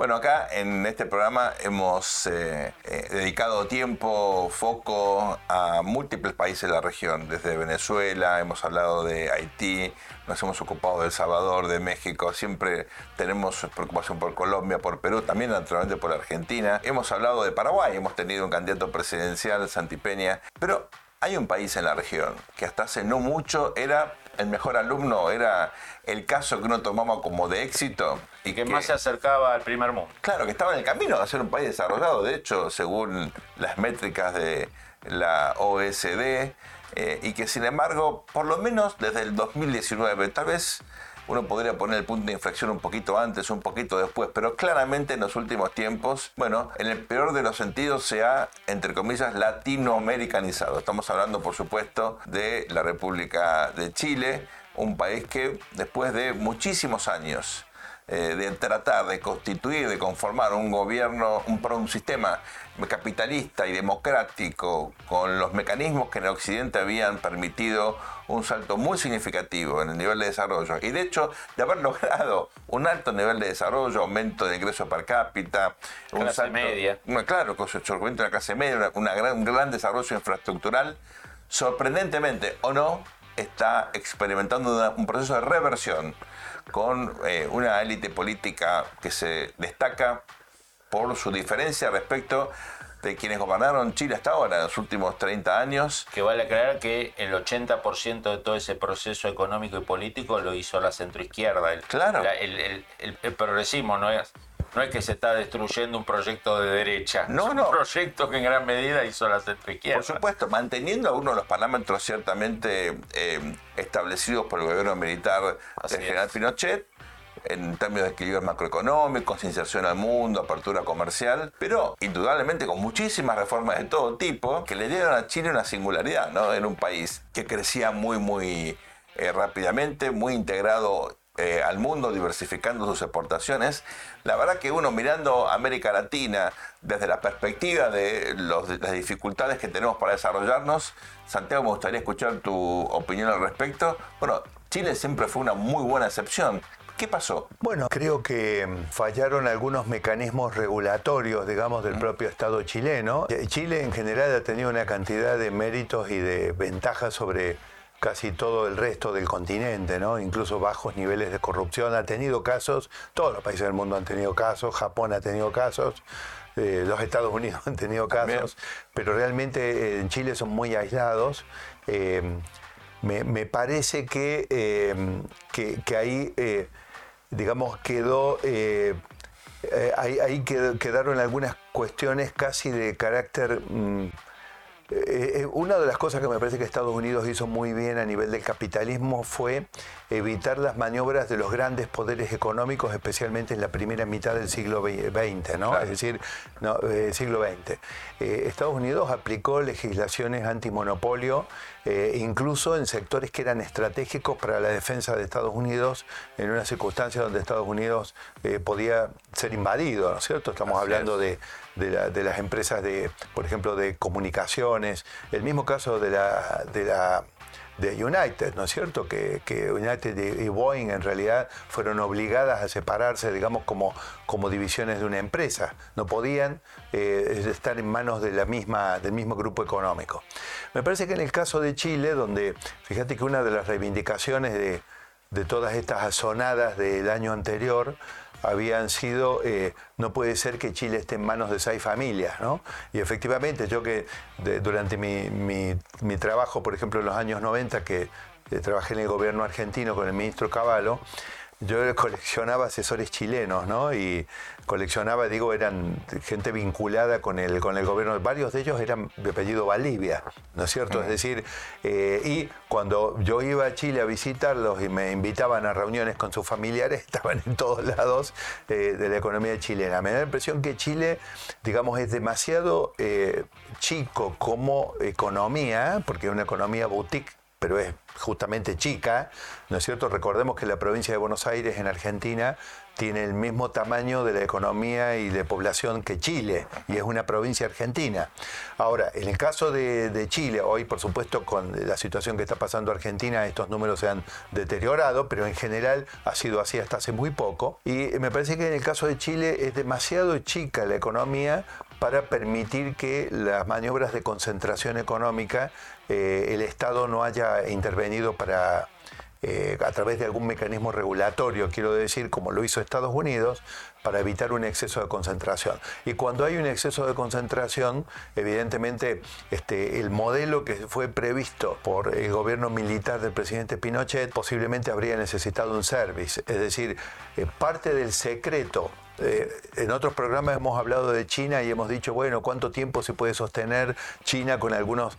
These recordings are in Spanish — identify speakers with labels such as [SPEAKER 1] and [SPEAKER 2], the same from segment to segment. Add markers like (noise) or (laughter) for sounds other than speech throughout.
[SPEAKER 1] Bueno, acá en este programa hemos eh, eh, dedicado tiempo, foco a múltiples países de la región, desde Venezuela, hemos hablado de Haití, nos hemos ocupado de El Salvador, de México, siempre tenemos preocupación por Colombia, por Perú, también naturalmente por Argentina. Hemos hablado de Paraguay, hemos tenido un candidato presidencial, Santipeña, pero hay un país en la región que hasta hace no mucho era el mejor alumno, era el caso que uno tomaba como de éxito.
[SPEAKER 2] Y que más se acercaba al primer mundo.
[SPEAKER 1] Claro, que estaba en el camino de ser un país desarrollado. De hecho, según las métricas de la OSD, eh, y que sin embargo, por lo menos desde el 2019, tal vez uno podría poner el punto de inflexión un poquito antes, un poquito después, pero claramente en los últimos tiempos, bueno, en el peor de los sentidos se ha, entre comillas, latinoamericanizado. Estamos hablando, por supuesto, de la República de Chile, un país que después de muchísimos años eh, de tratar de constituir, de conformar un gobierno, un, un sistema capitalista y democrático con los mecanismos que en el Occidente habían permitido un salto muy significativo en el nivel de desarrollo. Y de hecho, de haber (laughs) logrado un alto nivel de desarrollo, aumento de ingresos per cápita, un
[SPEAKER 2] Clase
[SPEAKER 1] salto,
[SPEAKER 2] media.
[SPEAKER 1] una- claro, con su de la clase media, una, una gran, un gran desarrollo infraestructural, sorprendentemente o no, está experimentando un proceso de reversión con eh, una élite política que se destaca por su diferencia respecto de quienes gobernaron Chile hasta ahora, en los últimos 30 años.
[SPEAKER 2] Que vale aclarar que el 80% de todo ese proceso económico y político lo hizo la centroizquierda. El,
[SPEAKER 1] Claro.
[SPEAKER 2] la- el, el- el- el progresismo no es, no es que se está destruyendo un proyecto de derecha.
[SPEAKER 1] No,
[SPEAKER 2] es
[SPEAKER 1] no.
[SPEAKER 2] un proyecto que en gran medida hizo la centroizquierda.
[SPEAKER 1] Por supuesto, manteniendo algunos de los parámetros ciertamente eh, establecidos por el gobierno militar
[SPEAKER 2] Así
[SPEAKER 1] del general
[SPEAKER 2] es.
[SPEAKER 1] Pinochet, en términos de equilibrio macroeconómico, inserción al mundo, apertura comercial, pero indudablemente con muchísimas reformas de todo tipo que le dieron a Chile una singularidad, ¿no? En un país que crecía muy, muy eh, rápidamente, muy integrado eh, al mundo, diversificando sus exportaciones. La verdad que uno mirando América Latina desde la perspectiva de, los- de las dificultades que tenemos para desarrollarnos, Santiago, me gustaría escuchar tu opinión al respecto. Bueno, Chile siempre fue una muy buena excepción. ¿Qué pasó?
[SPEAKER 3] Bueno, creo que mm, fallaron algunos mecanismos regulatorios, digamos, del propio Estado chileno. Eh, Chile en general ha tenido una cantidad de méritos y de ventajas sobre casi todo el resto del continente, ¿no? Incluso bajos niveles de corrupción. Ha tenido casos, todos los países del mundo han tenido casos, Japón ha tenido casos, eh, los Estados Unidos (laughs) han tenido casos, pero realmente eh, en Chile son muy aislados. Eh, me, me parece que, que, que ahí, digamos, quedó, ahí, quedaron algunas cuestiones casi de carácter... mm, eh, eh, una de las cosas que me parece que Estados Unidos hizo muy bien a nivel del capitalismo fue evitar las maniobras de los grandes poderes económicos, especialmente en la primera mitad del siglo XX, ¿no?
[SPEAKER 1] Claro.
[SPEAKER 3] Es decir, no, eh, siglo XX. Eh, Estados Unidos aplicó legislaciones antimonopolio, incluso en sectores que eran estratégicos para la defensa de Estados Unidos, en una circunstancia donde Estados Unidos podía ser invadido, ¿no es cierto? Estamos
[SPEAKER 1] Así
[SPEAKER 3] hablando
[SPEAKER 1] es.
[SPEAKER 3] de de, la- de las empresas de, por ejemplo, de comunicaciones. El mismo caso de la, de la de United, ¿no es cierto? Que, que United y y Boeing en realidad fueron obligadas a separarse, digamos, como, como divisiones de una empresa. No podían eh, estar en manos de la misma, del mismo grupo económico. Me parece que en el caso de Chile, donde, fíjate que una de las reivindicaciones de, de todas estas azonadas del año anterior habían sido, eh, no puede ser que Chile esté en manos de seis familias, ¿no? Y efectivamente, yo que durante mi, mi- mi trabajo, por ejemplo, en los años 90, que eh, trabajé en el gobierno argentino con el ministro Cavallo, yo coleccionaba asesores chilenos, ¿no? Y coleccionaba, digo, eran gente vinculada con el, con el gobierno. Varios de ellos eran de apellido Bolivia, ¿no es cierto? Es decir, eh, y cuando yo iba a Chile a visitarlos y me invitaban a reuniones con sus familiares, (laughs) estaban en todos lados eh, de la economía chilena. Me da la impresión que Chile, digamos, es demasiado eh, chico como economía, porque es una economía boutique pero es justamente chica, ¿no es cierto? Recordemos que la provincia de Buenos Aires en Argentina tiene el mismo tamaño de la economía y de población que Chile, y es una provincia argentina. Ahora, en el caso de, Chile, hoy por supuesto con la situación que está pasando Argentina, estos números se han deteriorado, pero en general ha sido así hasta hace muy poco, y me parece que en el caso de Chile es demasiado chica la economía para permitir que las maniobras de concentración económica eh, el Estado no haya intervenido para eh, a través de algún mecanismo regulatorio, quiero decir, como lo hizo Estados Unidos, para evitar un exceso de concentración. Y cuando hay un exceso de concentración, evidentemente este, el modelo que fue previsto por el gobierno militar del presidente Pinochet posiblemente habría necesitado un service, es decir, eh, parte del secreto eh, en otros programas hemos hablado de China y hemos dicho, bueno, ¿cuánto tiempo se puede sostener China con algunos,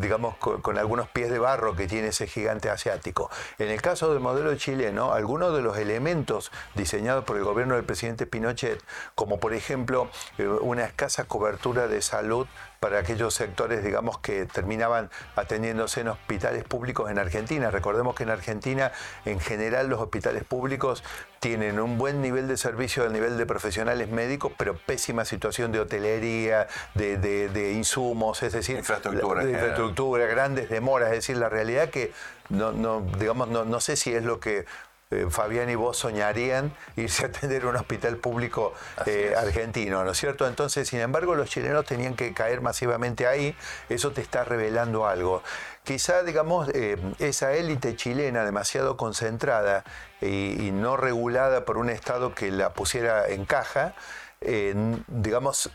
[SPEAKER 3] digamos, con, algunos pies de barro que tiene ese gigante asiático? En el caso del modelo chileno, algunos de los elementos diseñados por el gobierno del presidente Pinochet, como por ejemplo eh, una escasa cobertura de salud para aquellos sectores, digamos, que terminaban atendiéndose en hospitales públicos en Argentina. Recordemos que en Argentina, en general, los hospitales públicos tienen un buen nivel de servicio al nivel de profesionales médicos, pero pésima situación de hotelería, de, insumos, es decir,
[SPEAKER 1] infraestructura,
[SPEAKER 3] de infraestructura, grandes demoras. Es decir, la realidad que no, no digamos, no, no sé si es lo que eh, Fabián y vos soñarían irse a atender un hospital público eh, argentino, ¿no es cierto? Entonces, sin embargo, los chilenos tenían que caer masivamente ahí, eso te está revelando algo. Quizá, digamos, eh, esa élite chilena demasiado concentrada y, no regulada por un Estado que la pusiera en caja, digamos,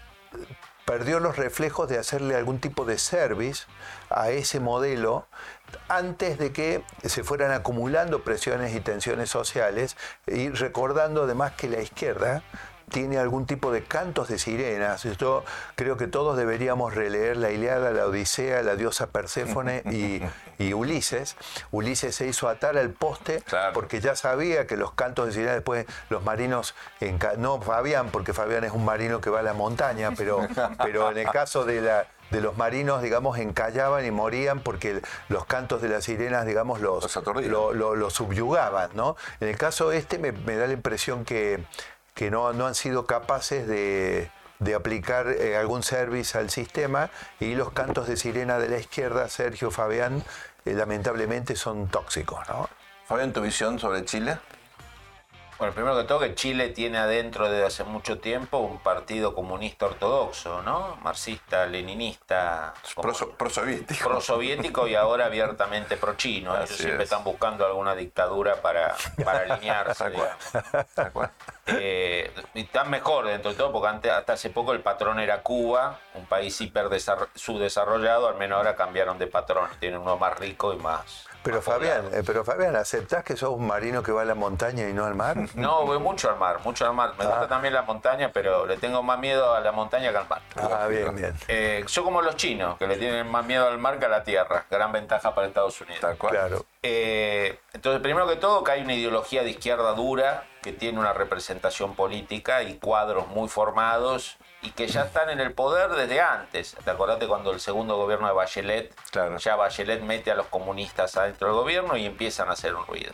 [SPEAKER 3] perdió los reflejos de hacerle algún tipo de service a ese modelo antes de que se fueran acumulando presiones y tensiones sociales y recordando además que la izquierda tiene algún tipo de cantos de sirenas. Yo creo que todos deberíamos releer la Iliada, la Odisea, la diosa Perséfone y, Ulises. Ulises se hizo atar al poste porque ya sabía que los cantos de sirena después los marinos, no Fabián, porque Fabián es un marino que va a la montaña, pero, pero en el caso de la de los marinos, digamos, encallaban y morían porque los cantos de las sirenas, digamos, los, los, subyugaban, ¿no? En el caso este me, da la impresión que, que no, no han sido capaces de, aplicar eh, algún service al sistema y los cantos de sirena de la izquierda, Sergio Fabián, eh, lamentablemente son tóxicos, ¿no?
[SPEAKER 1] Fabián, ¿tu visión sobre Chile?
[SPEAKER 2] Bueno, primero que todo que Chile tiene adentro desde hace mucho tiempo un partido comunista ortodoxo, ¿no? Marxista, leninista.
[SPEAKER 1] Prosoviético.
[SPEAKER 2] Prosoviético y ahora abiertamente pro-chino. Ellos siempre están buscando alguna dictadura para, para (laughs) alinearse. Eh, y están mejor dentro de todo, porque antes, hasta hace poco el patrón era Cuba, un país hiper subdesarrollado, al menos ahora cambiaron de patrón, tienen uno más rico y más
[SPEAKER 3] pero Fabián, eh, pero Fabián, ¿aceptás que sos un marino que va a la montaña y no al mar?
[SPEAKER 2] No, voy mucho al mar, mucho al mar. Me gusta ah. también la montaña, pero le tengo más miedo a la montaña que al mar.
[SPEAKER 3] Ah, bien, bien.
[SPEAKER 2] Eh, yo como los chinos, que le tienen más miedo al mar que a la tierra. Gran ventaja para Estados Unidos.
[SPEAKER 3] Claro.
[SPEAKER 2] Eh, entonces, primero que todo, que hay una ideología de izquierda dura que tiene una representación política y cuadros muy formados y que ya están en el poder desde antes. ¿Te acordate cuando el segundo gobierno de Bachelet, ya Bachelet mete a los comunistas adentro del gobierno y empiezan a hacer un ruido?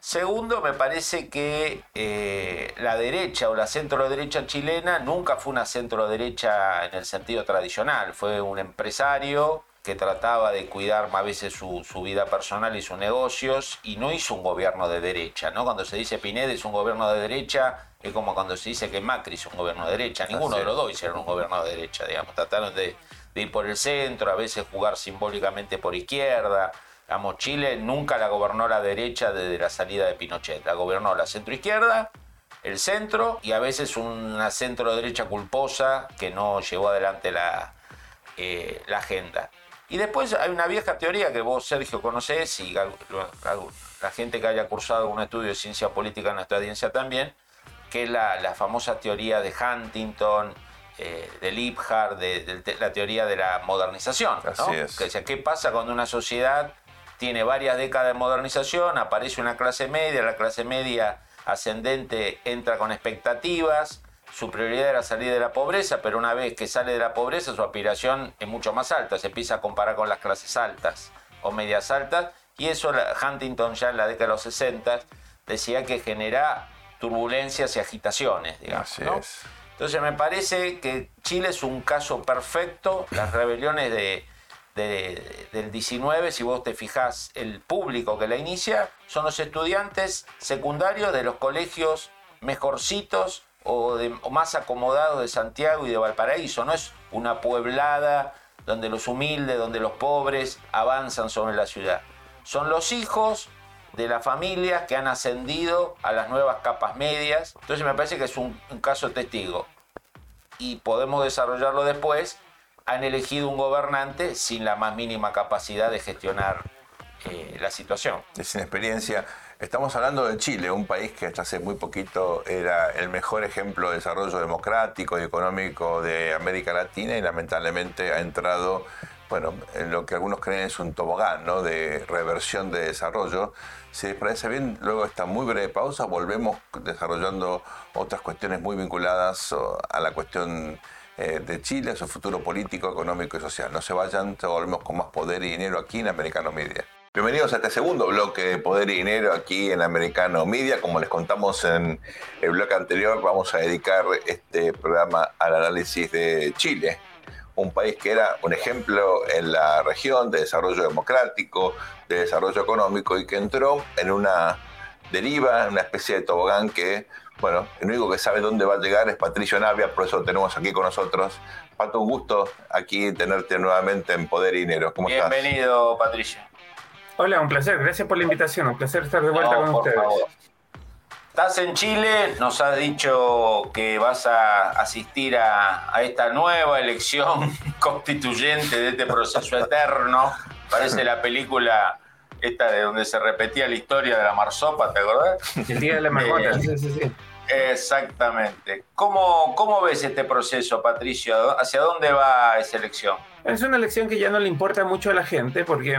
[SPEAKER 2] Segundo, me parece que eh, la derecha o la centro derecha chilena nunca fue una centro derecha en el sentido tradicional, fue un empresario que trataba de cuidar a veces su, su, vida personal y sus negocios y no hizo un gobierno de derecha, ¿no? Cuando se dice Pineda es un gobierno de derecha, es como cuando se dice que Macri es un gobierno de derecha. Ninguno de los dos hicieron un gobierno de derecha, digamos. Trataron de, ir por el centro, a veces jugar simbólicamente por izquierda. Digamos, Chile nunca la gobernó la derecha desde la salida de Pinochet. La gobernó la centroizquierda, el centro y a veces una centro derecha culposa que no llevó adelante la, eh, la agenda. Y después hay una vieja teoría que vos, Sergio, conocés y la gente que haya cursado un estudio de ciencia política en nuestra audiencia también, que es la, famosa teoría de Huntington, eh, de Liebhardt, de, la teoría de la modernización.
[SPEAKER 1] Así es.
[SPEAKER 2] Que, ¿Qué pasa cuando una sociedad tiene varias décadas de modernización, aparece una clase media, la clase media ascendente entra con expectativas, su prioridad era salir de la pobreza, pero una vez que sale de la pobreza su aspiración es mucho más alta, se empieza a comparar con las clases altas o medias altas, y eso Huntington ya en la década de los 60 decía que genera turbulencias y agitaciones, digamos. Entonces me parece que Chile es un caso perfecto, las (laughs) rebeliones de, del 19, si vos te fijás, el público que la inicia son los estudiantes secundarios de los colegios mejorcitos o, más acomodados de Santiago y de Valparaíso. No es una pueblada donde los humildes, donde los pobres avanzan sobre la ciudad. Son los hijos de las familias que han ascendido a las nuevas capas medias. Entonces me parece que es un, caso testigo. Y podemos desarrollarlo después. Han elegido un gobernante sin la más mínima capacidad de gestionar eh, la situación.
[SPEAKER 1] Sin experiencia. Estamos hablando de Chile, un país que hasta hace muy poquito era el mejor ejemplo de desarrollo democrático y económico de América Latina y lamentablemente ha entrado, bueno, en lo que algunos creen es un tobogán, ¿no? De reversión de desarrollo. Si les parece bien, luego esta muy breve pausa volvemos desarrollando otras cuestiones muy vinculadas a la cuestión eh, de Chile, a su futuro político, económico y social. No se vayan, volvemos con más poder y dinero aquí en Americano Media. Bienvenidos a este segundo bloque de Poder y Dinero aquí en Americano Media. Como les contamos en el bloque anterior, vamos a dedicar este programa al análisis de Chile, un país que era un ejemplo en la región de desarrollo democrático, de desarrollo económico y que entró en una deriva, en una especie de tobogán que, bueno, el único que sabe dónde va a llegar es Patricio Navia, por eso lo tenemos aquí con nosotros. Pato, un gusto aquí tenerte nuevamente en Poder y Dinero.
[SPEAKER 2] ¿Cómo Bienvenido, Patricio.
[SPEAKER 4] Hola, un placer. Gracias por la invitación. Un placer estar de vuelta con ustedes.
[SPEAKER 2] Estás en Chile, nos has dicho que vas a asistir a, esta nueva elección (laughs) constituyente de este proceso eterno. Parece la película esta de donde se repetía la historia de la marsopa, ¿te acordás?
[SPEAKER 4] El día de la marmota, eh, sí, sí, sí.
[SPEAKER 2] Exactamente. ¿Cómo, ¿Cómo ves este proceso, Patricio? ¿Hacia dónde va esa elección?
[SPEAKER 4] Es una elección que ya no le importa mucho a la gente porque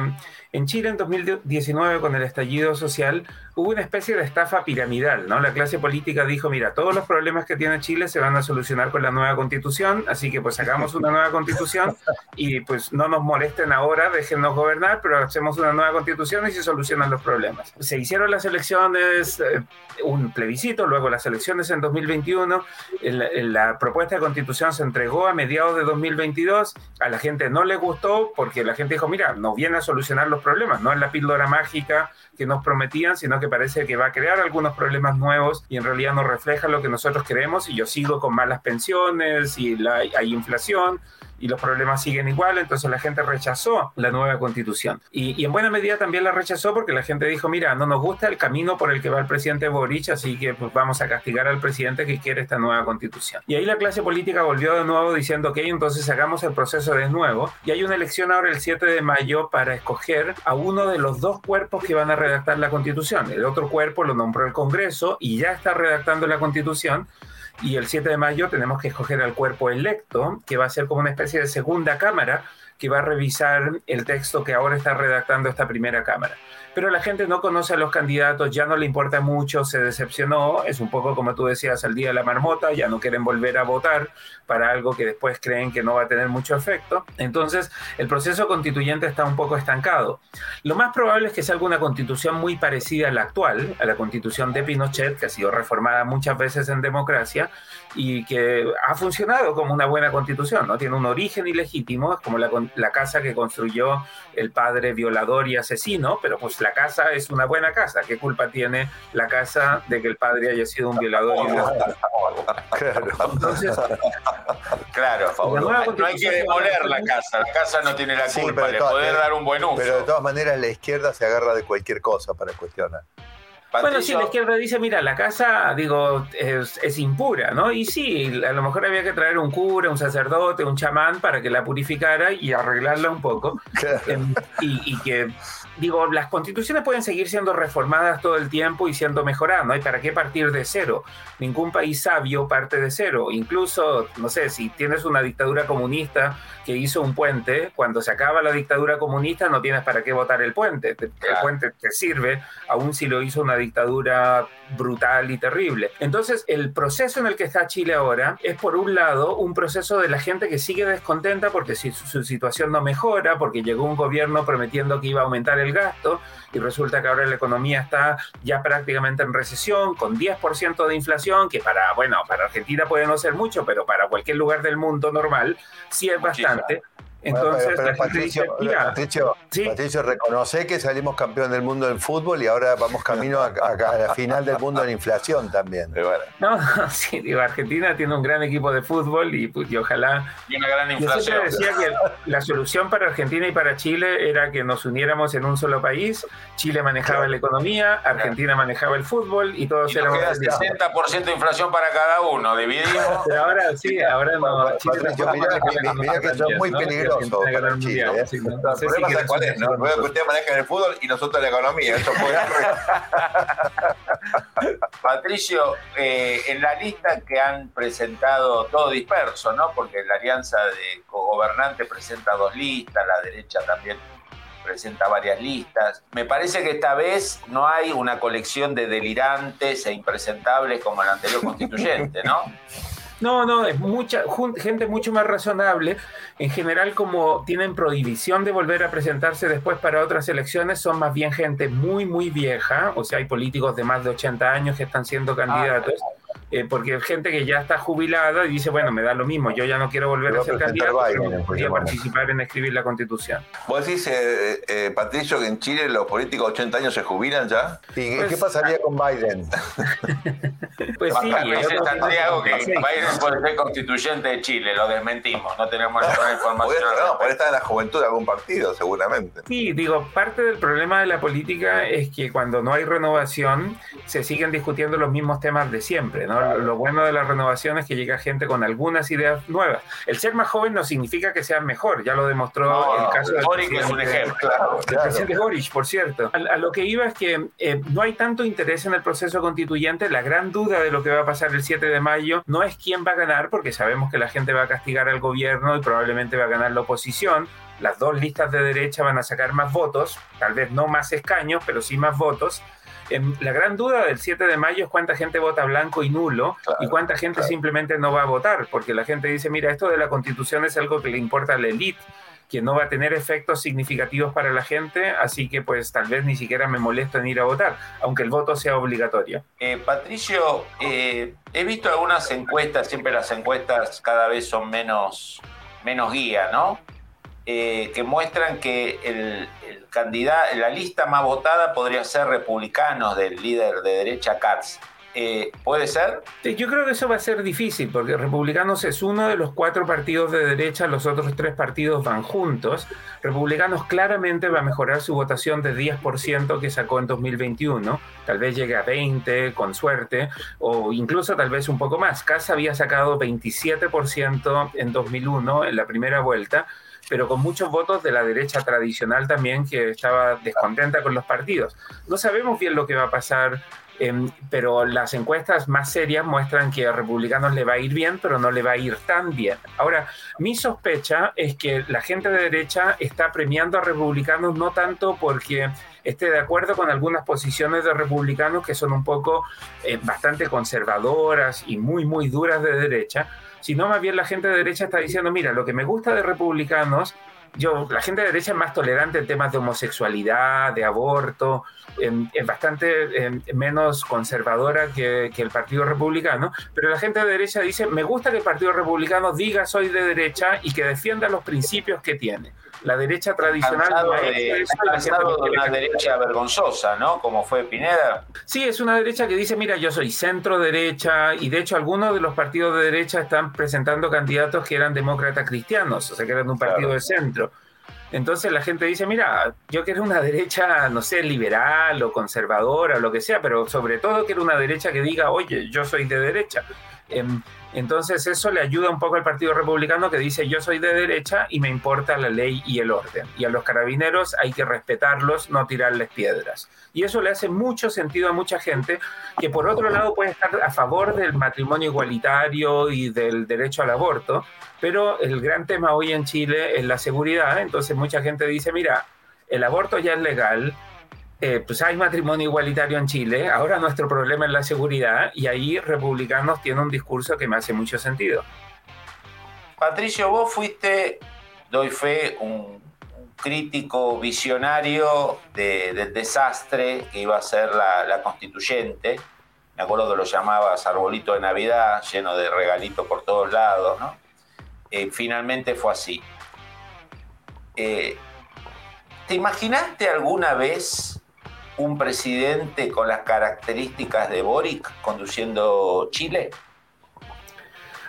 [SPEAKER 4] en Chile en 2019, con el estallido social, hubo una especie de estafa piramidal, ¿no? La clase política dijo, mira, todos los problemas que tiene Chile se van a solucionar con la nueva constitución, así que pues sacamos una nueva constitución y pues no nos molesten ahora, déjennos gobernar, pero hacemos una nueva constitución y se solucionan los problemas. Se hicieron las elecciones, eh, un plebiscito, luego las elecciones en 2021, la propuesta de constitución se entregó a mediados de 2022, a la gente no le gustó porque la gente dijo, mira, nos viene a solucionar los problemas, no es la píldora mágica que nos prometían, sino que parece que va a crear algunos problemas nuevos y en realidad no refleja lo que nosotros queremos y yo sigo con malas pensiones y hay inflación y los problemas siguen igual, entonces la gente rechazó la nueva constitución. Y, en buena medida también la rechazó porque la gente dijo, mira, no nos gusta el camino por el que va el presidente Boric, así que pues, vamos a castigar al presidente que quiere esta nueva constitución. Y ahí la clase política volvió de nuevo diciendo, ok, entonces hagamos el proceso de nuevo. Y hay una elección ahora el 7 de mayo para escoger a uno de los dos cuerpos que van a redactar la constitución. El otro cuerpo lo nombró el Congreso y ya está redactando la constitución y el 7 de mayo tenemos que escoger al cuerpo electo, que va a ser como una especie de segunda cámara que va a revisar el texto que ahora está redactando esta primera cámara pero la gente no conoce a los candidatos, ya no le importa mucho, se decepcionó, es un poco como tú decías al día de la marmota, ya no quieren volver a votar para algo que después creen que no va a tener mucho efecto. Entonces, el proceso constituyente está un poco estancado. Lo más probable es que salga una constitución muy parecida a la actual, a la constitución de Pinochet, que ha sido reformada muchas veces en democracia y que ha funcionado como una buena constitución, ¿no? Tiene un origen ilegítimo, es como la, la casa que construyó el padre violador y asesino, pero pues la casa es una buena casa. ¿Qué culpa tiene la casa de que el padre haya sido un violador? Y
[SPEAKER 2] claro. Entonces, claro, no hay que demoler la casa. La casa no tiene la culpa. Le poder dar un buen uso.
[SPEAKER 3] Pero de todas maneras, la izquierda se agarra de cualquier cosa para cuestionar.
[SPEAKER 4] Bueno, sí, la izquierda dice, mira, la casa, digo, es, impura, ¿no? Y sí, a lo mejor había que traer un cura, un sacerdote, un chamán para que la purificara y arreglarla un poco. Em, (laughs) y, que, digo, las constituciones pueden seguir siendo reformadas todo el tiempo y siendo mejoradas, ¿no? ¿Y para qué partir de cero? Ningún país sabio parte de cero. Incluso, no sé, si tienes una dictadura comunista que hizo un puente, cuando se acaba la dictadura comunista no tienes para qué votar el puente. El puente te sirve, aun si lo hizo una dictadura brutal y terrible. Entonces, el proceso en el que está Chile ahora es, por un lado, un proceso de la gente que sigue descontenta porque su, su situación no mejora, porque llegó un gobierno prometiendo que iba a aumentar el gasto y resulta que ahora la economía está ya prácticamente en recesión, con 10% de inflación, que para, bueno, para Argentina puede no ser mucho, pero para cualquier lugar del mundo normal sí es bastante. Entonces, (laughs)
[SPEAKER 3] Patricio, Patricio, reconoce que salimos campeón del mundo en fútbol y ahora vamos camino a, la final del mundo en inflación también.
[SPEAKER 4] No, (laughs) sí, digo, Argentina tiene un gran equipo de fútbol y, pues, ojalá.
[SPEAKER 2] Y una gran inflación.
[SPEAKER 4] Yo decía que la solución para Argentina y para Chile era que nos uniéramos en un solo país. Chile manejaba la economía, Argentina manejaba el fútbol y todos
[SPEAKER 2] y éramos. Queda 60% de inflación para cada uno, dividimos.
[SPEAKER 4] Pero ahora sí, ahora no.
[SPEAKER 3] Chile mira, que son muy peligrosos
[SPEAKER 1] ¿eh? el problema es cuál es, ¿no? que ustedes manejan el fútbol y nosotros la economía. Eso (laughs)
[SPEAKER 2] Patricio, eh, en la lista que han presentado todo disperso, ¿no? Porque la alianza de cogobernantes presenta dos listas, la derecha también presenta varias listas. Me parece que esta vez no hay una colección de delirantes e impresentables como el anterior constituyente, ¿no? (laughs)
[SPEAKER 4] No, no, es mucha gente mucho más razonable. En general, como tienen prohibición de volver a presentarse después para otras elecciones, son más bien gente muy, muy vieja. O sea, hay políticos de más de 80 años que están siendo candidatos. Eh, porque hay gente que ya está jubilada y dice, bueno, me da lo mismo, yo ya no quiero volver a ser candidato, pero podría participar en escribir la constitución.
[SPEAKER 1] ¿Vos decís, eh, eh, Patricio, que en Chile los políticos de 80 años se jubilan ya?
[SPEAKER 3] ¿Y qué pues, pasaría con Biden? (laughs)
[SPEAKER 2] pues sí, dice Santiago que Biden puede ser constituyente de Chile, lo desmentimos, no tenemos ninguna (laughs) información.
[SPEAKER 1] no, por estar en la juventud de algún partido, seguramente.
[SPEAKER 4] Sí, digo, parte del problema de la política es que cuando no hay renovación, se siguen discutiendo los mismos temas de siempre, ¿no? Lo bueno de la renovación es que llega gente con algunas ideas nuevas. El ser más joven no significa que sea mejor, ya lo demostró el caso de
[SPEAKER 2] Boric es un ejemplo.
[SPEAKER 4] El presidente Boric, por cierto. A, lo que iba es que eh, no hay tanto interés en el proceso constituyente. La gran duda de lo que va a pasar el 7 de mayo no es quién va a ganar, porque sabemos que la gente va a castigar al gobierno y probablemente va a ganar la oposición las dos listas de derecha van a sacar más votos, tal vez no más escaños, pero sí más votos. La gran duda del 7 de mayo es cuánta gente vota blanco y nulo y cuánta gente simplemente no va a votar, porque la gente dice, mira, esto de la constitución es algo que le importa a la élite que no va a tener efectos significativos para la gente, así que pues tal vez ni siquiera me molesto en ir a votar, aunque el voto sea obligatorio.
[SPEAKER 2] Eh, Patricio, eh, he visto algunas encuestas, siempre las encuestas cada vez son menos, menos guía, ¿no? Eh, que muestran que el, candidato, la lista más votada podría ser republicanos del líder de derecha Katz. Eh, ¿Puede ser?
[SPEAKER 4] Yo creo que eso va a ser difícil, porque Republicanos es uno de los cuatro partidos de derecha, los otros tres partidos van juntos. Republicanos claramente va a mejorar su votación de 10% que sacó en 2021, tal vez llegue a 20 con suerte, o incluso tal vez un poco más. Katz había sacado 27% en 2001 en la primera vuelta pero con muchos votos de la derecha tradicional también que estaba descontenta con los partidos. No sabemos bien lo que va a pasar, em, pero las encuestas más serias muestran que a republicanos le va a ir bien, pero no le va a ir tan bien. Ahora, mi sospecha es que la gente de derecha está premiando a republicanos no tanto porque esté de acuerdo con algunas posiciones de republicanos que son un poco eh, bastante conservadoras y muy, muy duras de derecha, sino más bien la gente de derecha está diciendo, mira, lo que me gusta de republicanos, yo, la gente de derecha es más tolerante en temas de homosexualidad, de aborto, es bastante menos conservadora que, que, el Partido Republicano, pero la gente de derecha dice, me gusta que el Partido Republicano diga soy de derecha y que defienda los principios que tiene la derecha tradicional
[SPEAKER 2] de, una derecha vergonzosa, ¿no? Como fue Pineda.
[SPEAKER 4] Sí, es una derecha que dice, mira, yo soy centro derecha y de hecho algunos de los partidos de derecha están presentando candidatos que eran demócratas cristianos, o sea, que eran un partido de centro. Entonces la gente dice, mira, yo quiero una derecha, no sé, liberal o conservadora o lo que sea, pero sobre todo quiero una derecha que diga, oye, yo soy de derecha. Em, entonces eso le ayuda un poco al Partido Republicano que dice yo soy de derecha y me importa la ley y el orden. Y a los carabineros hay que respetarlos, no tirarles piedras. Y eso le hace mucho sentido a mucha gente que por otro lado puede estar a favor del matrimonio igualitario y del derecho al aborto, pero el gran tema hoy en Chile es la seguridad. Entonces mucha gente dice, mira, el aborto ya es legal, eh, pues hay matrimonio igualitario en Chile, ahora nuestro problema es la seguridad y ahí republicanos tienen un discurso que me hace mucho sentido.
[SPEAKER 2] Patricio, vos fuiste, doy fe, un, crítico visionario del desastre que iba a ser la, constituyente. Me acuerdo que lo llamabas arbolito de Navidad, lleno de regalitos por todos lados, ¿no? Eh, finalmente fue así. Eh, ¿Te imaginaste alguna vez un presidente con las características de Boric conduciendo Chile?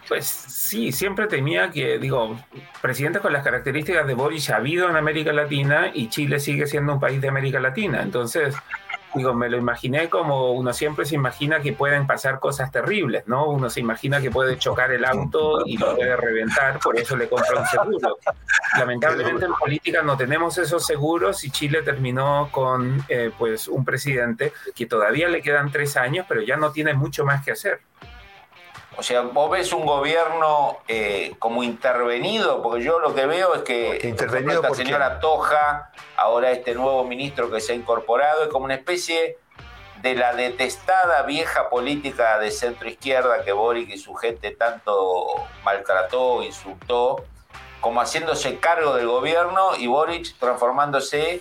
[SPEAKER 4] Pues sí, siempre temía que, digo, presidentes con las características de Boric ha habido en América Latina y Chile sigue siendo un país de América Latina. Entonces, digo, me lo imaginé como uno siempre se imagina que pueden pasar cosas terribles, ¿no? Uno se imagina que puede chocar el auto y lo puede reventar, por eso le compra un seguro. Lamentablemente en política no tenemos esos seguros y Chile terminó con eh, pues un presidente que todavía le quedan tres años, pero ya no tiene mucho más que hacer.
[SPEAKER 2] O sea, vos ves un gobierno eh, como intervenido, porque yo lo que veo es que
[SPEAKER 3] intervenido
[SPEAKER 2] esta señora Toja, ahora este nuevo ministro que se ha incorporado, es como una especie de la detestada vieja política de centro izquierda que Boric y su gente tanto maltrató, insultó, como haciéndose cargo del gobierno y Boric transformándose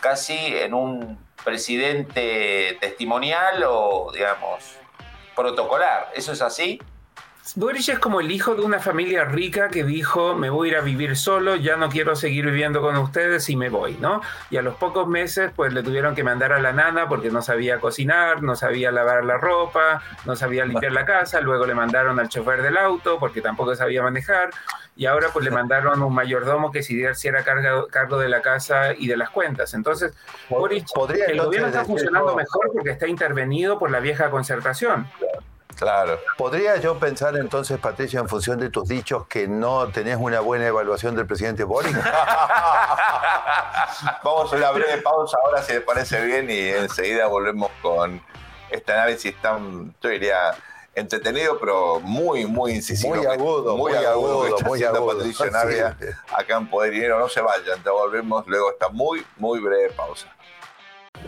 [SPEAKER 2] casi en un presidente testimonial o, digamos, protocolar. ¿Eso es así?
[SPEAKER 4] Boris es como el hijo de una familia rica que dijo, me voy a ir a vivir solo, ya no quiero seguir viviendo con ustedes y me voy, ¿no? Y a los pocos meses, pues le tuvieron que mandar a la nana porque no sabía cocinar, no sabía lavar la ropa, no sabía limpiar la casa, luego le mandaron al chofer del auto porque tampoco sabía manejar, y ahora pues le mandaron un mayordomo que si era cargo, cargo de la casa y de las cuentas. Entonces, Boris, el gobierno está funcionando mejor porque está intervenido por la vieja concertación.
[SPEAKER 3] Claro. ¿Podría yo pensar entonces, Patricia, en función de tus dichos, que no tenés una buena evaluación del presidente Boris? (laughs)
[SPEAKER 1] Vamos a una breve pausa ahora, si les parece bien, y enseguida volvemos con este análisis tan, yo diría, entretenido, pero muy, muy incisivo.
[SPEAKER 3] Muy agudo,
[SPEAKER 1] muy, agudo, muy agudo. Patricia Navia acá en Poder Dinero. No se vayan, te volvemos luego esta muy, muy breve pausa.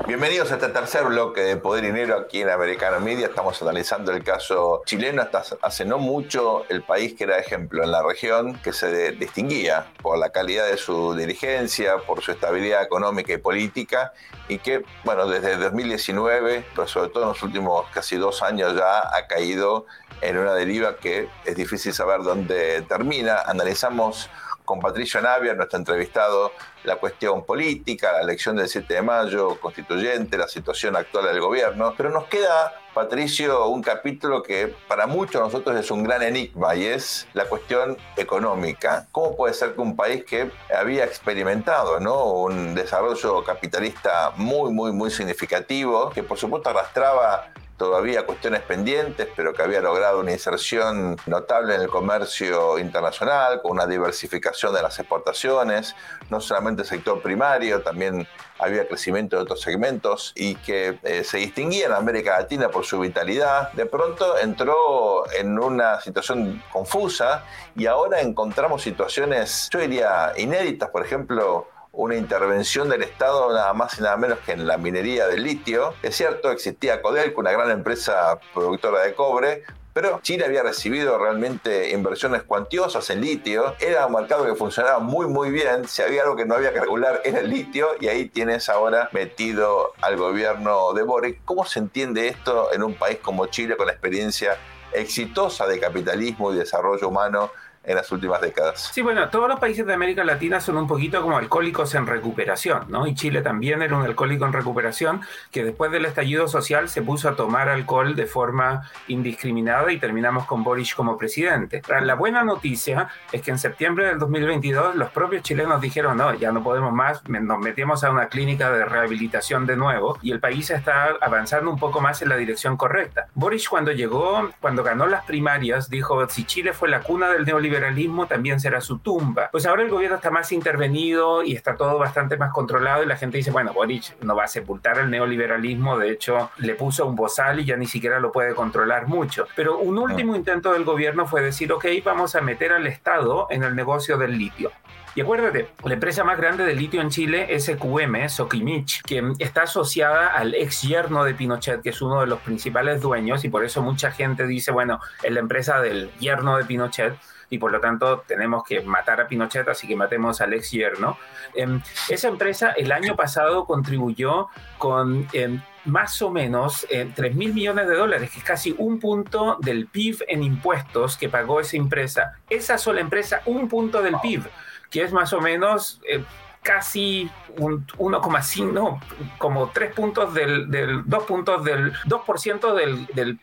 [SPEAKER 1] Bienvenidos a este tercer bloque de Poder Dinero aquí en Americano Media. Estamos analizando el caso chileno. Hasta hace no mucho el país que era ejemplo en la región, que se distinguía por la calidad de su dirigencia, por su estabilidad económica y política, y que, bueno, desde 2019, pero sobre todo en los últimos casi dos años ya, ha caído en una deriva que es difícil saber dónde termina. Analizamos con Patricio Navia, nuestro entrevistado, la cuestión política, la elección del 7 de mayo, constituyente, la situación actual del gobierno. Pero nos queda, Patricio, un capítulo que para muchos de nosotros es un gran enigma y es la cuestión económica. ¿Cómo puede ser que un país que había experimentado ¿no? un desarrollo capitalista muy, muy, muy significativo, que por supuesto arrastraba todavía cuestiones pendientes, pero que había logrado una inserción notable en el comercio internacional, con una diversificación de las exportaciones, no solamente el sector primario, también había crecimiento de otros segmentos y que eh, se distinguía en América Latina por su vitalidad, de pronto entró en una situación confusa y ahora encontramos situaciones, yo diría, inéditas, por ejemplo, una intervención del Estado nada más y nada menos que en la minería del litio. Es cierto, existía Codelco, una gran empresa productora de cobre, pero Chile había recibido realmente inversiones cuantiosas en litio. Era un mercado que funcionaba muy, muy bien. Si había algo que no había que regular era el litio. Y ahí tienes ahora metido al gobierno de Boric. ¿Cómo se entiende esto en un país como Chile con la experiencia exitosa de capitalismo y desarrollo humano en las últimas décadas.
[SPEAKER 4] Sí, bueno, todos los países de América Latina son un poquito como alcohólicos en recuperación, ¿no? Y Chile también era un alcohólico en recuperación que después del estallido social se puso a tomar alcohol de forma indiscriminada y terminamos con Boris como presidente. La buena noticia es que en septiembre del 2022 los propios chilenos dijeron, no, ya no podemos más, nos metimos a una clínica de rehabilitación de nuevo y el país está avanzando un poco más en la dirección correcta. Boris cuando llegó, cuando ganó las primarias, dijo, si Chile fue la cuna del neoliberalismo, liberalismo también será su tumba. Pues ahora el gobierno está más intervenido y está todo bastante más controlado y la gente dice, bueno, Boric no va a sepultar el neoliberalismo, de hecho le puso un bozal y ya ni siquiera lo puede controlar mucho. Pero un último intento del gobierno fue decir, ok, vamos a meter al Estado en el negocio del litio. Y acuérdate, la empresa más grande de litio en Chile es SQM, Sokimich, que está asociada al ex yerno de Pinochet, que es uno de los principales dueños, y por eso mucha gente dice, bueno, es la empresa del yerno de Pinochet y por lo tanto tenemos que matar a Pinochet, así que matemos al ex yerno. Em, esa empresa el año pasado contribuyó con em, más o menos 3 em, mil millones de dólares, que es casi un punto del PIB en impuestos que pagó esa empresa. Esa sola empresa, un punto del PIB, que es más o menos eh, casi un 1,5, no, como 3 puntos del, del 2 puntos del 2% del, del,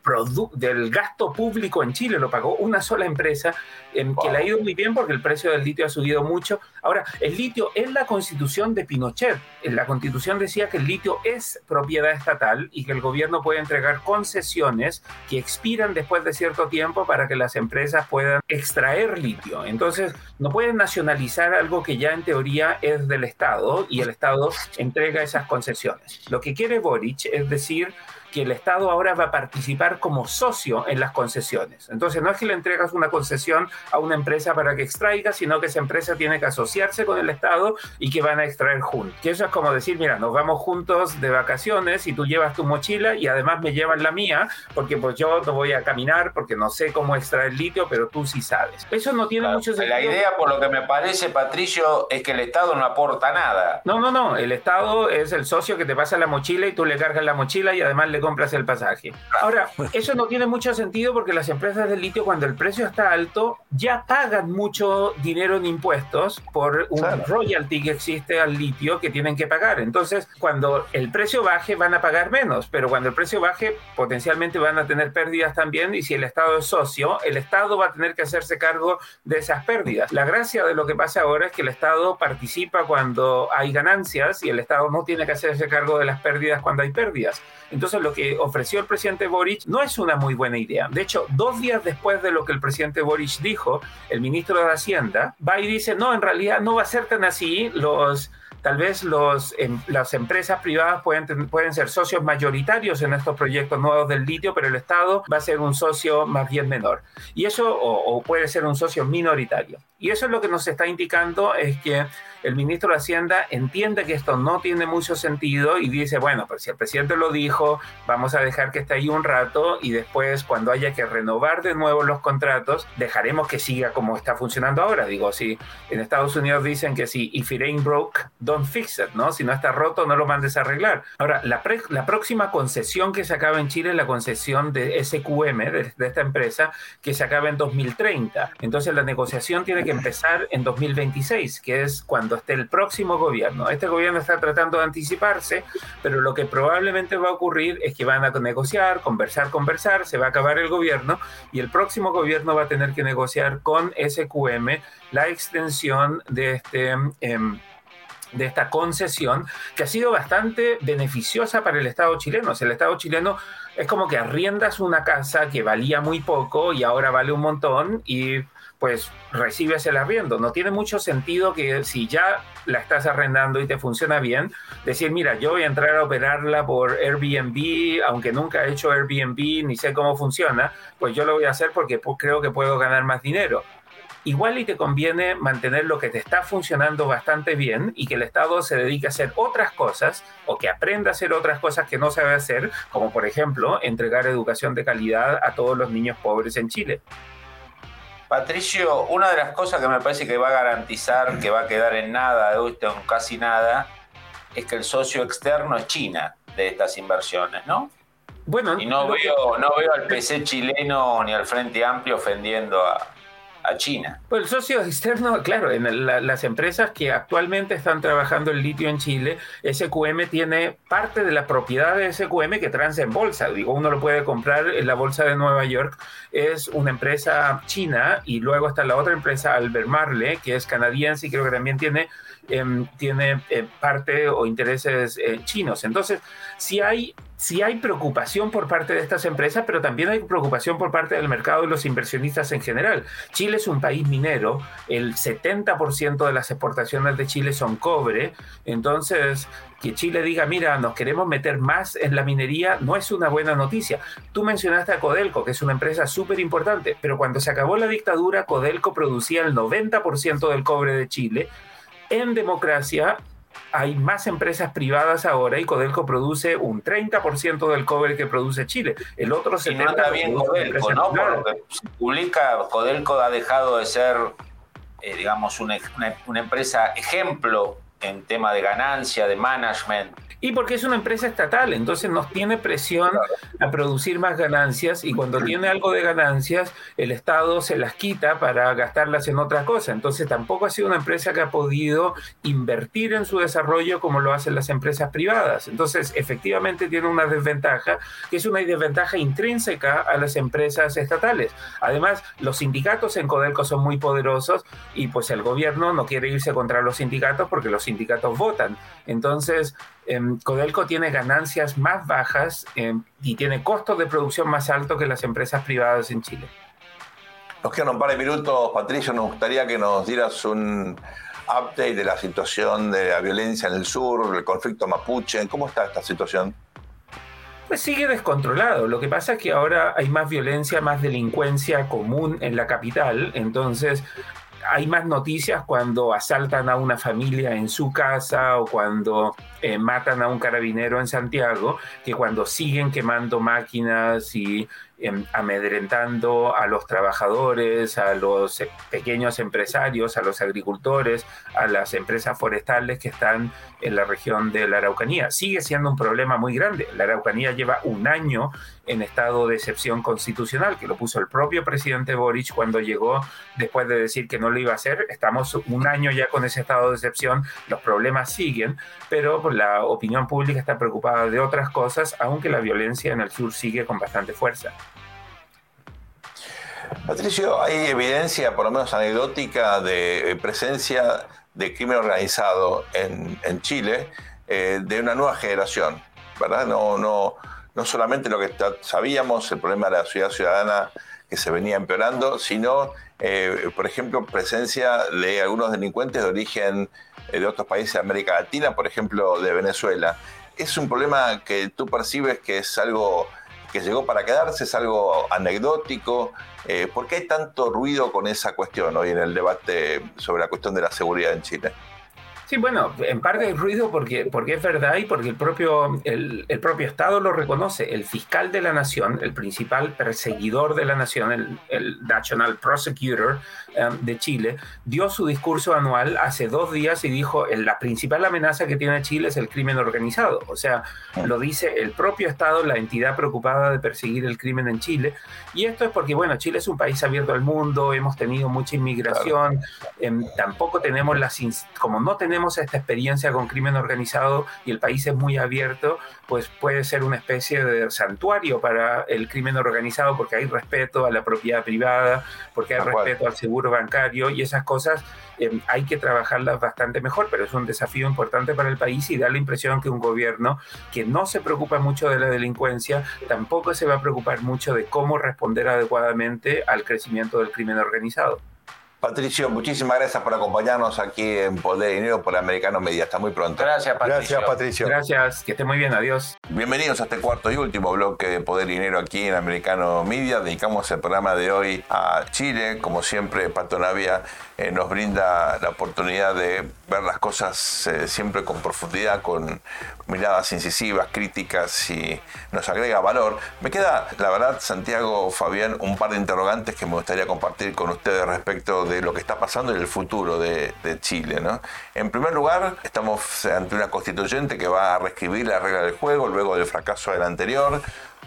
[SPEAKER 4] del gasto público en Chile, lo pagó una sola empresa, en, que le ha ido muy bien porque el precio del litio ha subido mucho. Ahora, el litio es la constitución de Pinochet. En la constitución decía que el litio es propiedad estatal y que el gobierno puede entregar concesiones que expiran después de cierto tiempo para que las empresas puedan extraer litio. Entonces, no pueden nacionalizar algo que ya en teoría es del Estado y el Estado entrega esas concesiones. Lo que quiere Boric es decir que el Estado ahora va a participar como socio en las concesiones. Entonces no es que le entregas una concesión a una empresa para que extraiga, sino que esa empresa tiene que asociarse con el Estado y que van a extraer juntos. Que eso es como decir, mira, nos vamos juntos de vacaciones y tú llevas tu mochila y además me llevas la mía, porque pues yo no voy a caminar porque no sé cómo extraer litio, pero tú sí sabes. Eso no tiene mucho sentido.
[SPEAKER 2] La idea, por lo que me parece, Patricio, es que el Estado no aporta nada.
[SPEAKER 4] No, no, no. El Estado es el socio que te pasa la mochila y tú le cargas la mochila y además le compras el pasaje. Ahora, (laughs) eso no tiene mucho sentido porque las empresas de litio, cuando el precio está alto, ya pagan mucho dinero en impuestos por un royalty que existe al litio que tienen que pagar. Entonces, cuando el precio baje, van a pagar menos, pero cuando el precio baje, potencialmente van a tener pérdidas también. Y si el Estado es socio, el Estado va a tener que hacerse cargo de esas pérdidas. La gracia de lo que pasa ahora es que el Estado participa cuando hay ganancias y el Estado no tiene que hacerse cargo de las pérdidas cuando hay pérdidas. Entonces, lo que ofreció el presidente Boric no es una muy buena idea. De hecho, dos días después de lo que el presidente Boric dijo, el ministro de Hacienda va y dice, no, en realidad no va a ser tan así, los tal vez los, em, las empresas privadas pueden, pueden ser socios mayoritarios en estos proyectos nuevos del litio, pero el Estado va a ser un socio más bien menor. Y eso, o puede ser un socio minoritario. Y eso es lo que nos está indicando es que el ministro de Hacienda entiende que esto no tiene mucho sentido y dice, bueno, pues si el presidente lo dijo, vamos a dejar que esté ahí un rato y después cuando haya que renovar de nuevo los contratos, dejaremos que siga como está funcionando ahora. Digo, si en Estados Unidos dicen que si if it ain't broke, don't fix it, ¿no? Si no está roto, no lo mandes a arreglar. Ahora, la, la próxima concesión que se acaba en Chile es la concesión de SQM, de, de esta empresa, que se acaba en 2030. Entonces la negociación tiene que empezar en 2026, que es cuando esté el próximo gobierno. Este gobierno está tratando de anticiparse, pero lo que probablemente va a ocurrir es que van a negociar, conversar, conversar, se va a acabar el gobierno y el próximo gobierno va a tener que negociar con SQM la extensión de este... Em, de esta concesión que ha sido bastante beneficiosa para el Estado chileno. el Estado chileno es como que arriendas una casa que valía muy poco y ahora vale un montón y pues recibes el arriendo. No tiene mucho sentido que si ya la estás arrendando y te funciona bien, decir, mira, yo voy a entrar a operarla por Airbnb, aunque nunca he hecho Airbnb ni sé cómo funciona, pues yo lo voy a hacer porque creo que puedo ganar más dinero. Igual y te conviene mantener lo que te está funcionando bastante bien y que el Estado se dedique a hacer otras cosas o que aprenda a hacer otras cosas que no sabe hacer, como por ejemplo entregar educación de calidad a todos los niños pobres en Chile.
[SPEAKER 2] Patricio, una de las cosas que me parece que va a garantizar que va a quedar en nada, en casi nada, es que el socio externo es China de estas inversiones, ¿no? Bueno, y no veo, no veo al PC chileno ni al Frente Amplio ofendiendo a, China.
[SPEAKER 4] Pues el socio (laughs) externo, claro, en las empresas que actualmente están trabajando el litio en Chile, SQM tiene parte de la propiedad de SQM que transa en bolsa. Digo, uno lo puede comprar en la bolsa de Nueva York. Es una empresa china y luego está la otra empresa, Albemarle, que es canadiense y creo que también tiene Em, tiene eh, parte o intereses eh, chinos. Entonces, si hay, si hay preocupación por parte de estas empresas, pero también hay preocupación por parte del mercado y los inversionistas en general. Chile es un país minero, el 70% de las exportaciones de Chile son cobre, entonces que Chile diga, mira, nos queremos meter más en la minería, no es una buena noticia. Tú mencionaste a Codelco, que es una empresa súper importante, pero cuando se acabó la dictadura, Codelco producía el 90% del cobre de Chile en democracia hay más empresas privadas ahora y Codelco produce un 30% del cobre que produce Chile. El otro 70%
[SPEAKER 2] no está bien Codelco, ¿no? Por lo que se publica, Codelco ha dejado de ser, eh, digamos, una, una empresa ejemplo en tema de ganancia, de management,
[SPEAKER 4] y porque es una empresa estatal, entonces nos tiene presión a producir más ganancias y cuando tiene algo de ganancias, el Estado se las quita para gastarlas en otra cosa. Entonces tampoco ha sido una empresa que ha podido invertir en su desarrollo como lo hacen las empresas privadas. Entonces efectivamente tiene una desventaja, que es una desventaja intrínseca a las empresas estatales. Además, los sindicatos en Codelco son muy poderosos y pues el gobierno no quiere irse contra los sindicatos porque los sindicatos votan. Entonces, Codelco tiene ganancias más bajas em, y tiene costos de producción más altos que las empresas privadas en Chile.
[SPEAKER 1] Nos quedan un par de minutos, Patricio. Nos gustaría que nos dieras un update de la situación de la violencia en el sur, el conflicto mapuche. ¿Cómo está esta situación?
[SPEAKER 4] Pues sigue descontrolado. Lo que pasa es que ahora hay más violencia, más delincuencia común en la capital. Entonces, hay más noticias cuando asaltan a una familia en su casa o cuando eh, matan a un carabinero en Santiago que cuando siguen quemando máquinas y amedrentando a los trabajadores, a los eh, pequeños empresarios, a los agricultores, a las empresas forestales que están en la región de la Araucanía. Sigue siendo un problema muy grande. La Araucanía lleva un año en estado de excepción constitucional, que lo puso el propio presidente Boric cuando llegó después de decir que no lo iba a hacer. Estamos un año ya con ese estado de excepción, los problemas siguen, pero la opinión pública está preocupada de otras cosas, aunque la violencia en el sur sigue con bastante fuerza.
[SPEAKER 1] Patricio, hay evidencia, por lo menos anecdótica, de presencia de crimen organizado en, Chile eh, de una nueva generación, ¿verdad? No, no, no solamente lo que sabíamos, el problema de la ciudad ciudadana que se venía empeorando, sino, eh, por ejemplo, presencia de algunos delincuentes de origen eh, de otros países de América Latina, por ejemplo, de Venezuela. ¿Es un problema que tú percibes que es algo que llegó para quedarse, es algo anecdótico. Eh, ¿Por qué hay tanto ruido con esa cuestión hoy en el debate sobre la cuestión de la seguridad en Chile?
[SPEAKER 4] Sí, bueno, en parte hay ruido porque, porque es verdad y porque el propio, el, propio Estado lo reconoce. El fiscal de la nación, el principal perseguidor de la nación, el, el National Prosecutor um, de Chile, dio su discurso anual hace dos días y dijo, la principal amenaza que tiene Chile es el crimen organizado. O sea, lo dice el propio Estado, la entidad preocupada de perseguir el crimen en Chile. Y esto es porque, bueno, Chile es un país abierto al mundo, hemos tenido mucha inmigración, em, tampoco tenemos las, como no tenemos esta experiencia con crimen organizado y el país es muy abierto, pues puede ser una especie de santuario para el crimen organizado porque hay respeto a la propiedad privada, porque hay respeto al seguro bancario y esas cosas em, hay que trabajarlas bastante mejor, pero es un desafío importante para el país y da la impresión que un gobierno que no se preocupa mucho de la delincuencia tampoco se va a preocupar mucho de cómo responder adecuadamente al crecimiento del crimen organizado.
[SPEAKER 1] Patricio, muchísimas gracias por acompañarnos aquí en Poder y Dinero por Americano Media. Hasta muy pronto.
[SPEAKER 2] Gracias, Patricio.
[SPEAKER 3] Gracias, Patricio.
[SPEAKER 4] Gracias, que esté muy bien. Adiós.
[SPEAKER 1] Bienvenidos a este cuarto y último bloque de Poder y Dinero aquí en Americano Media. Dedicamos el programa de hoy a Chile. Como siempre, Pato Navia eh, nos brinda la oportunidad de ver las cosas eh, siempre con profundidad, con miradas incisivas, críticas y nos agrega valor. Me queda, la verdad, Santiago, Fabián, un par de interrogantes que me gustaría compartir con ustedes respecto de lo que está pasando en el futuro de, Chile. ¿no? En primer lugar, estamos ante una constituyente que va a reescribir la regla del juego luego del fracaso del anterior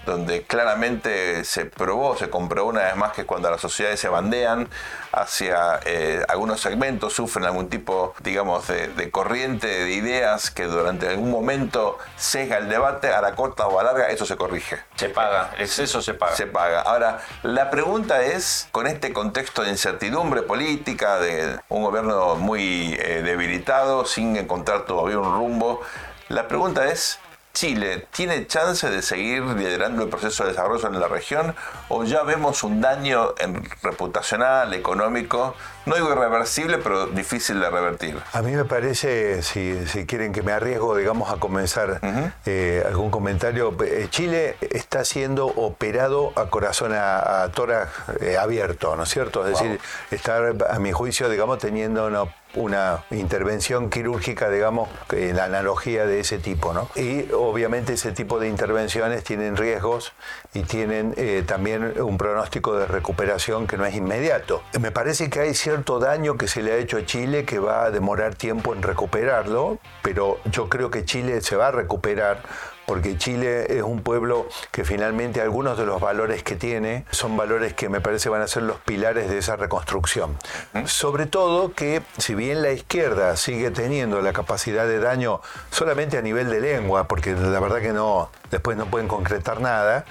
[SPEAKER 1] donde claramente se probó, se comprobó una vez más que cuando las sociedades se bandean hacia eh, algunos segmentos, sufren algún tipo, digamos, de, corriente de ideas que durante algún momento sesga el debate, a la corta o a larga, eso se corrige.
[SPEAKER 2] Se paga, el exceso se paga.
[SPEAKER 1] Se paga. Ahora, la pregunta es, con este contexto de incertidumbre política, de un gobierno muy eh, debilitado, sin encontrar todavía un rumbo, la pregunta es, Chile tiene chance de seguir liderando el proceso de desarrollo en la región o ya vemos un daño en reputacional, económico, no digo irreversible, pero difícil de revertir?
[SPEAKER 3] A mí me parece, si, quieren que me arriesgo, digamos, a comenzar eh, algún comentario, eh, Chile está siendo operado a corazón, a, tórax eh, abierto, ¿no es cierto? Es decir, está, a mi juicio, digamos, teniendo una una intervención quirúrgica, digamos, en la analogía de ese tipo, ¿no? Y obviamente ese tipo de intervenciones tienen riesgos y tienen eh, también un pronóstico de recuperación que no es inmediato. Me parece que hay cierto daño que se le ha hecho a Chile que va a demorar tiempo en recuperarlo, pero yo creo que Chile se va a recuperar porque Chile es un pueblo que finalmente algunos de los valores que tiene son valores que me parece van a ser los pilares de esa reconstrucción. Sobre todo que si bien la izquierda sigue teniendo la capacidad de daño solamente a nivel de lengua, porque la verdad que no, después no pueden concretar nada,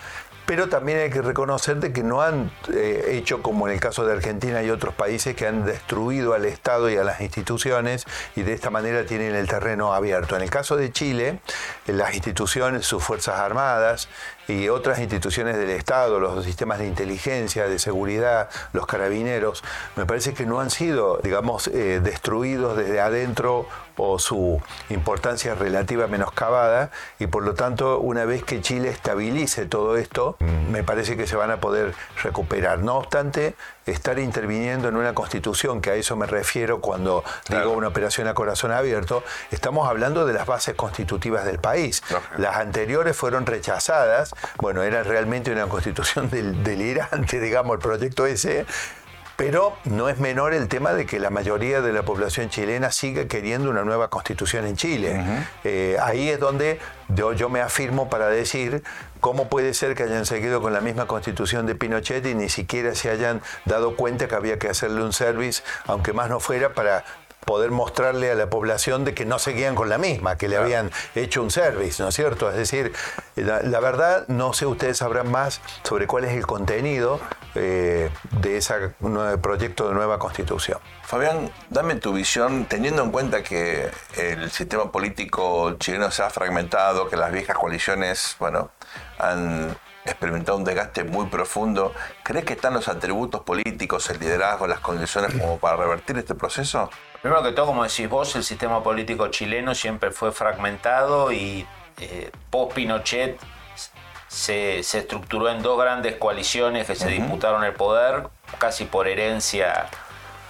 [SPEAKER 3] pero también hay que reconocer de que no han eh, hecho como en el caso de Argentina y otros países que han destruido al Estado y a las instituciones y de esta manera tienen el terreno abierto. En el caso de Chile, las instituciones, sus Fuerzas Armadas y otras instituciones del Estado, los sistemas de inteligencia, de seguridad, los carabineros, me parece que no han sido, digamos, eh, destruidos desde adentro o su importancia relativa menoscabada y por lo tanto una vez que Chile estabilice todo esto, me parece que se van a poder recuperar. No obstante, estar interviniendo en una constitución, que a eso me refiero cuando digo una operación a corazón abierto, estamos hablando de las bases constitutivas del país. Las anteriores fueron rechazadas, bueno, era realmente una constitución delirante, (laughs) digamos, el proyecto ese pero no es menor el tema de que la mayoría de la población chilena sigue queriendo una nueva constitución en Chile. Eh, ahí es donde yo, me afirmo para decir cómo puede ser que hayan seguido con la misma constitución de Pinochet y ni siquiera se hayan dado cuenta que había que hacerle un service, aunque más no fuera, para poder mostrarle a la población de que no seguían con la misma, que le habían hecho un service, ¿no es cierto? Es decir, la, verdad, no sé, ustedes sabrán más sobre cuál es el contenido eh, de ese proyecto de nueva constitución.
[SPEAKER 1] Fabián, dame tu visión, teniendo en cuenta que el sistema político chileno se ha fragmentado, que las viejas coaliciones, bueno, han experimentado un desgaste muy profundo. ¿Crees que están los atributos políticos, el liderazgo, las condiciones como para revertir este proceso?
[SPEAKER 2] Primero que todo, como decís vos, el sistema político chileno siempre fue fragmentado y eh, post-Pinochet se, estructuró en dos grandes coaliciones que se disputaron el poder, casi por herencia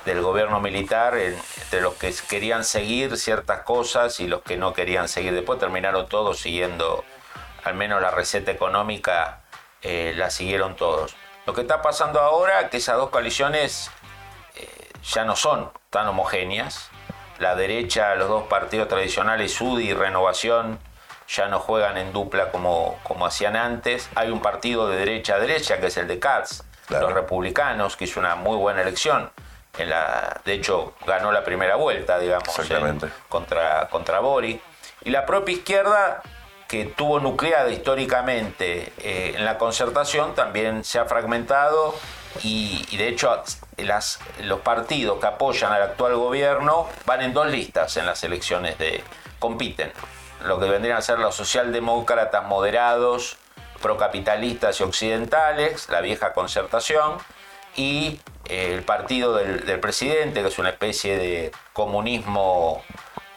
[SPEAKER 2] del gobierno militar, entre los que querían seguir ciertas cosas y los que no querían seguir. Después terminaron todos siguiendo, al menos la receta económica eh, la siguieron todos. Lo que está pasando ahora es que esas dos coaliciones ya no son tan homogéneas. La derecha, los dos partidos tradicionales, UDI y Renovación, ya no juegan en dupla como, como hacían antes. Hay un partido de derecha a derecha, que es el de Katz, los republicanos, que hizo una muy buena elección. En la, de hecho, ganó la primera vuelta, digamos, contra, contra Boric. Y la propia izquierda, que tuvo nucleada históricamente eh, en la concertación, también se ha fragmentado y, de hecho las, los partidos que apoyan al actual gobierno van en dos listas en las elecciones de compiten lo que vendrían a ser los socialdemócratas moderados procapitalistas y occidentales la vieja concertación y eh, el partido del, presidente que es una especie de comunismo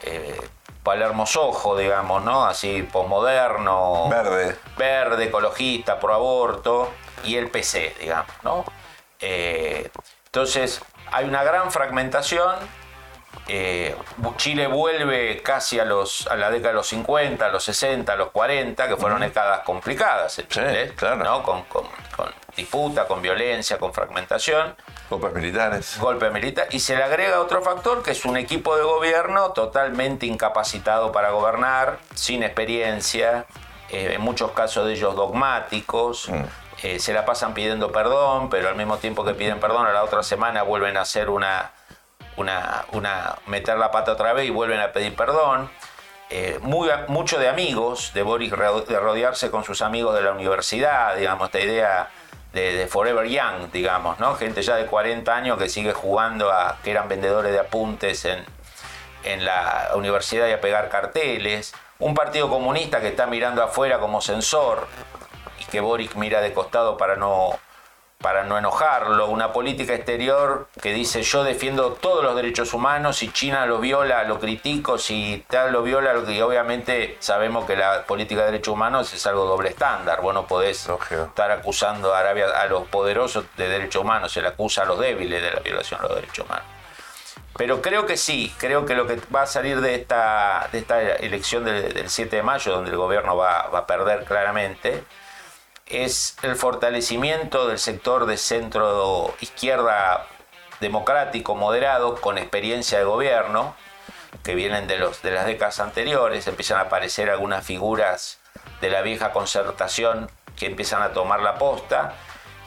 [SPEAKER 2] eh, Palermo Sojo, digamos, ¿no? Así, posmoderno.
[SPEAKER 1] Verde.
[SPEAKER 2] Verde, ecologista, pro aborto. Y el PC, digamos, ¿no? Eh, entonces, hay una gran fragmentación. Eh, Chile vuelve casi a, los, a la década de los 50, a los 60, a los 40, que fueron décadas complicadas
[SPEAKER 1] claro.
[SPEAKER 2] Con, con, disputa, con violencia, con fragmentación.
[SPEAKER 1] Golpes militares.
[SPEAKER 2] Golpes militares. Y se le agrega otro factor, que es un equipo de gobierno totalmente incapacitado para gobernar, sin experiencia, eh, en muchos casos de ellos dogmáticos.
[SPEAKER 1] Mm.
[SPEAKER 2] Eh, se la pasan pidiendo perdón, pero al mismo tiempo que piden perdón, a la otra semana vuelven a hacer una, una, meter la pata otra vez y vuelven a pedir perdón. Eh, muy, mucho de amigos, de Boris de rodearse con sus amigos de la universidad, digamos, esta idea de, de, Forever Young, digamos, ¿no? Gente ya de 40 años que sigue jugando a que eran vendedores de apuntes en, en la universidad y a pegar carteles. Un partido comunista que está mirando afuera como censor que Boric mira de costado para no, para no enojarlo. Una política exterior que dice yo defiendo todos los derechos humanos, si China lo viola lo critico, si tal lo viola, y obviamente sabemos que la política de derechos humanos es algo doble estándar. Vos no podés estar acusando a Arabia a los poderosos de derechos humanos, se le acusa a los débiles de la violación de los derechos humanos. Pero creo que sí, creo que lo que va a salir de esta, de esta elección del, del 7 de mayo, donde el gobierno va, va, a perder claramente, es el fortalecimiento del sector de centro izquierda democrático, moderado, con experiencia de gobierno, que vienen de, los, de las décadas anteriores, empiezan a aparecer algunas figuras de la vieja concertación que empiezan a tomar la posta,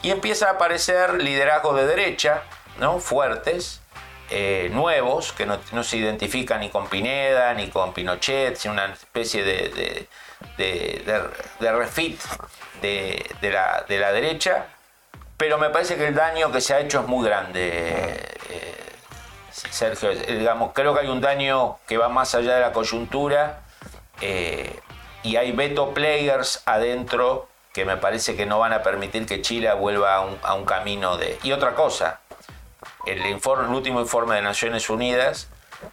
[SPEAKER 2] y empieza a aparecer liderazgos de derecha, ¿no? fuertes, eh, nuevos, que no, se identifican ni con Pineda ni con Pinochet, sino una especie de, de, refit de, la, de, la, derecha, pero me parece que el daño que se ha hecho es muy grande. Eh, Sergio, digamos, creo que hay un daño que va más allá de la coyuntura eh, y hay veto players adentro que me parece que no van a permitir que Chile vuelva a un, a un camino de... Y otra cosa, el, informe, el último informe de Naciones Unidas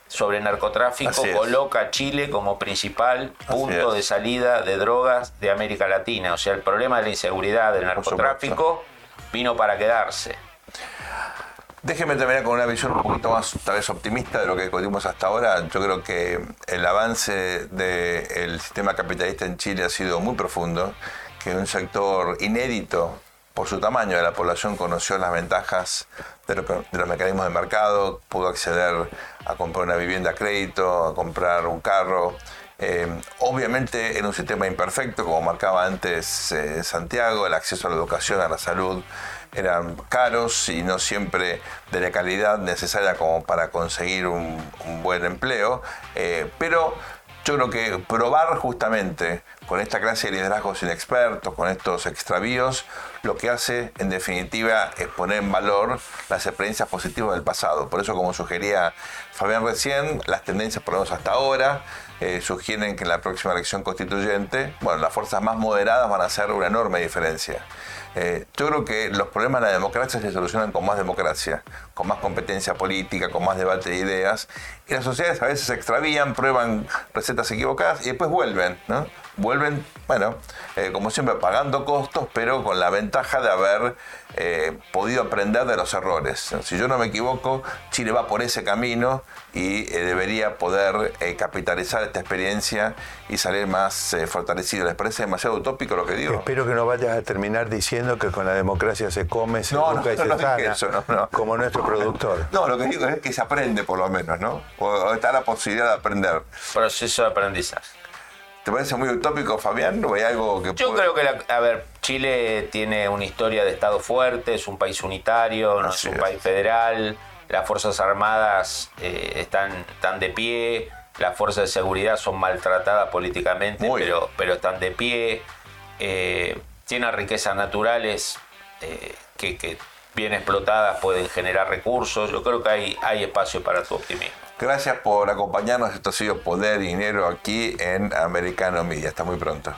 [SPEAKER 2] sobre narcotráfico coloca a Chile como principal punto de salida de drogas de América Latina. O sea, el problema de la inseguridad del narcotráfico vino para quedarse.
[SPEAKER 1] Déjeme terminar con una visión un poquito más, tal vez optimista de lo que discutimos hasta ahora. Yo creo que el avance del sistema capitalista en Chile ha sido muy profundo, que un sector inédito por su tamaño de la población conoció las ventajas de, lo, de, los mecanismos de mercado, pudo acceder a comprar una vivienda a crédito, a comprar un carro. Eh, obviamente en un sistema imperfecto, como marcaba antes eh, Santiago, el acceso a la educación, a la salud eran caros y no siempre de la calidad necesaria como para conseguir un, un buen empleo, eh, pero yo creo que probar justamente con esta clase de liderazgos inexpertos, con estos extravíos, lo que hace en definitiva es poner en valor las experiencias positivas del pasado. Por eso, como sugería Fabián recién, las tendencias, por lo menos hasta ahora, eh, sugieren que en la próxima elección constituyente, bueno, las fuerzas más moderadas van a hacer una enorme diferencia. Eh, yo creo que los problemas de la democracia se solucionan con más democracia, con más competencia política, con más debate de ideas. Y las sociedades a veces se extravían, prueban recetas equivocadas y después vuelven, ¿no? Vuelven, bueno, eh, como siempre, pagando costos, pero con la ventaja de haber podido aprender de los errores. Si yo no me equivoco, Chile va por ese camino y eh, debería poder eh, capitalizar esta experiencia y salir más eh, fortalecido. ¿Les parece demasiado utópico lo que digo?
[SPEAKER 3] Espero que no vayas a terminar diciendo que con la democracia se come, se no, educa (laughs) no, y se
[SPEAKER 1] no
[SPEAKER 3] sana,
[SPEAKER 1] eso, no,
[SPEAKER 3] como nuestro productor.
[SPEAKER 1] No, lo que digo es que se aprende por lo menos, ¿no? O está la posibilidad de aprender.
[SPEAKER 2] Proceso de aprendizaje.
[SPEAKER 1] ¿Te parece muy utópico, Fabián? ¿O hay algo que
[SPEAKER 2] Yo
[SPEAKER 1] puede...
[SPEAKER 2] creo que, la, a ver, Chile tiene una historia de Estado fuerte, es un país unitario, no
[SPEAKER 1] Así
[SPEAKER 2] es un
[SPEAKER 1] es.
[SPEAKER 2] país federal, las Fuerzas Armadas eh, están, están de pie, las fuerzas de seguridad son maltratadas políticamente,
[SPEAKER 1] Muy.
[SPEAKER 2] pero, pero están de pie, eh, tienen riquezas naturales eh, que, que bien explotadas pueden generar recursos, yo creo que hay, hay espacio para tu optimismo.
[SPEAKER 1] Gracias por acompañarnos. Esto ha sido Poder y Dinero aquí en Americano Media. Hasta muy pronto.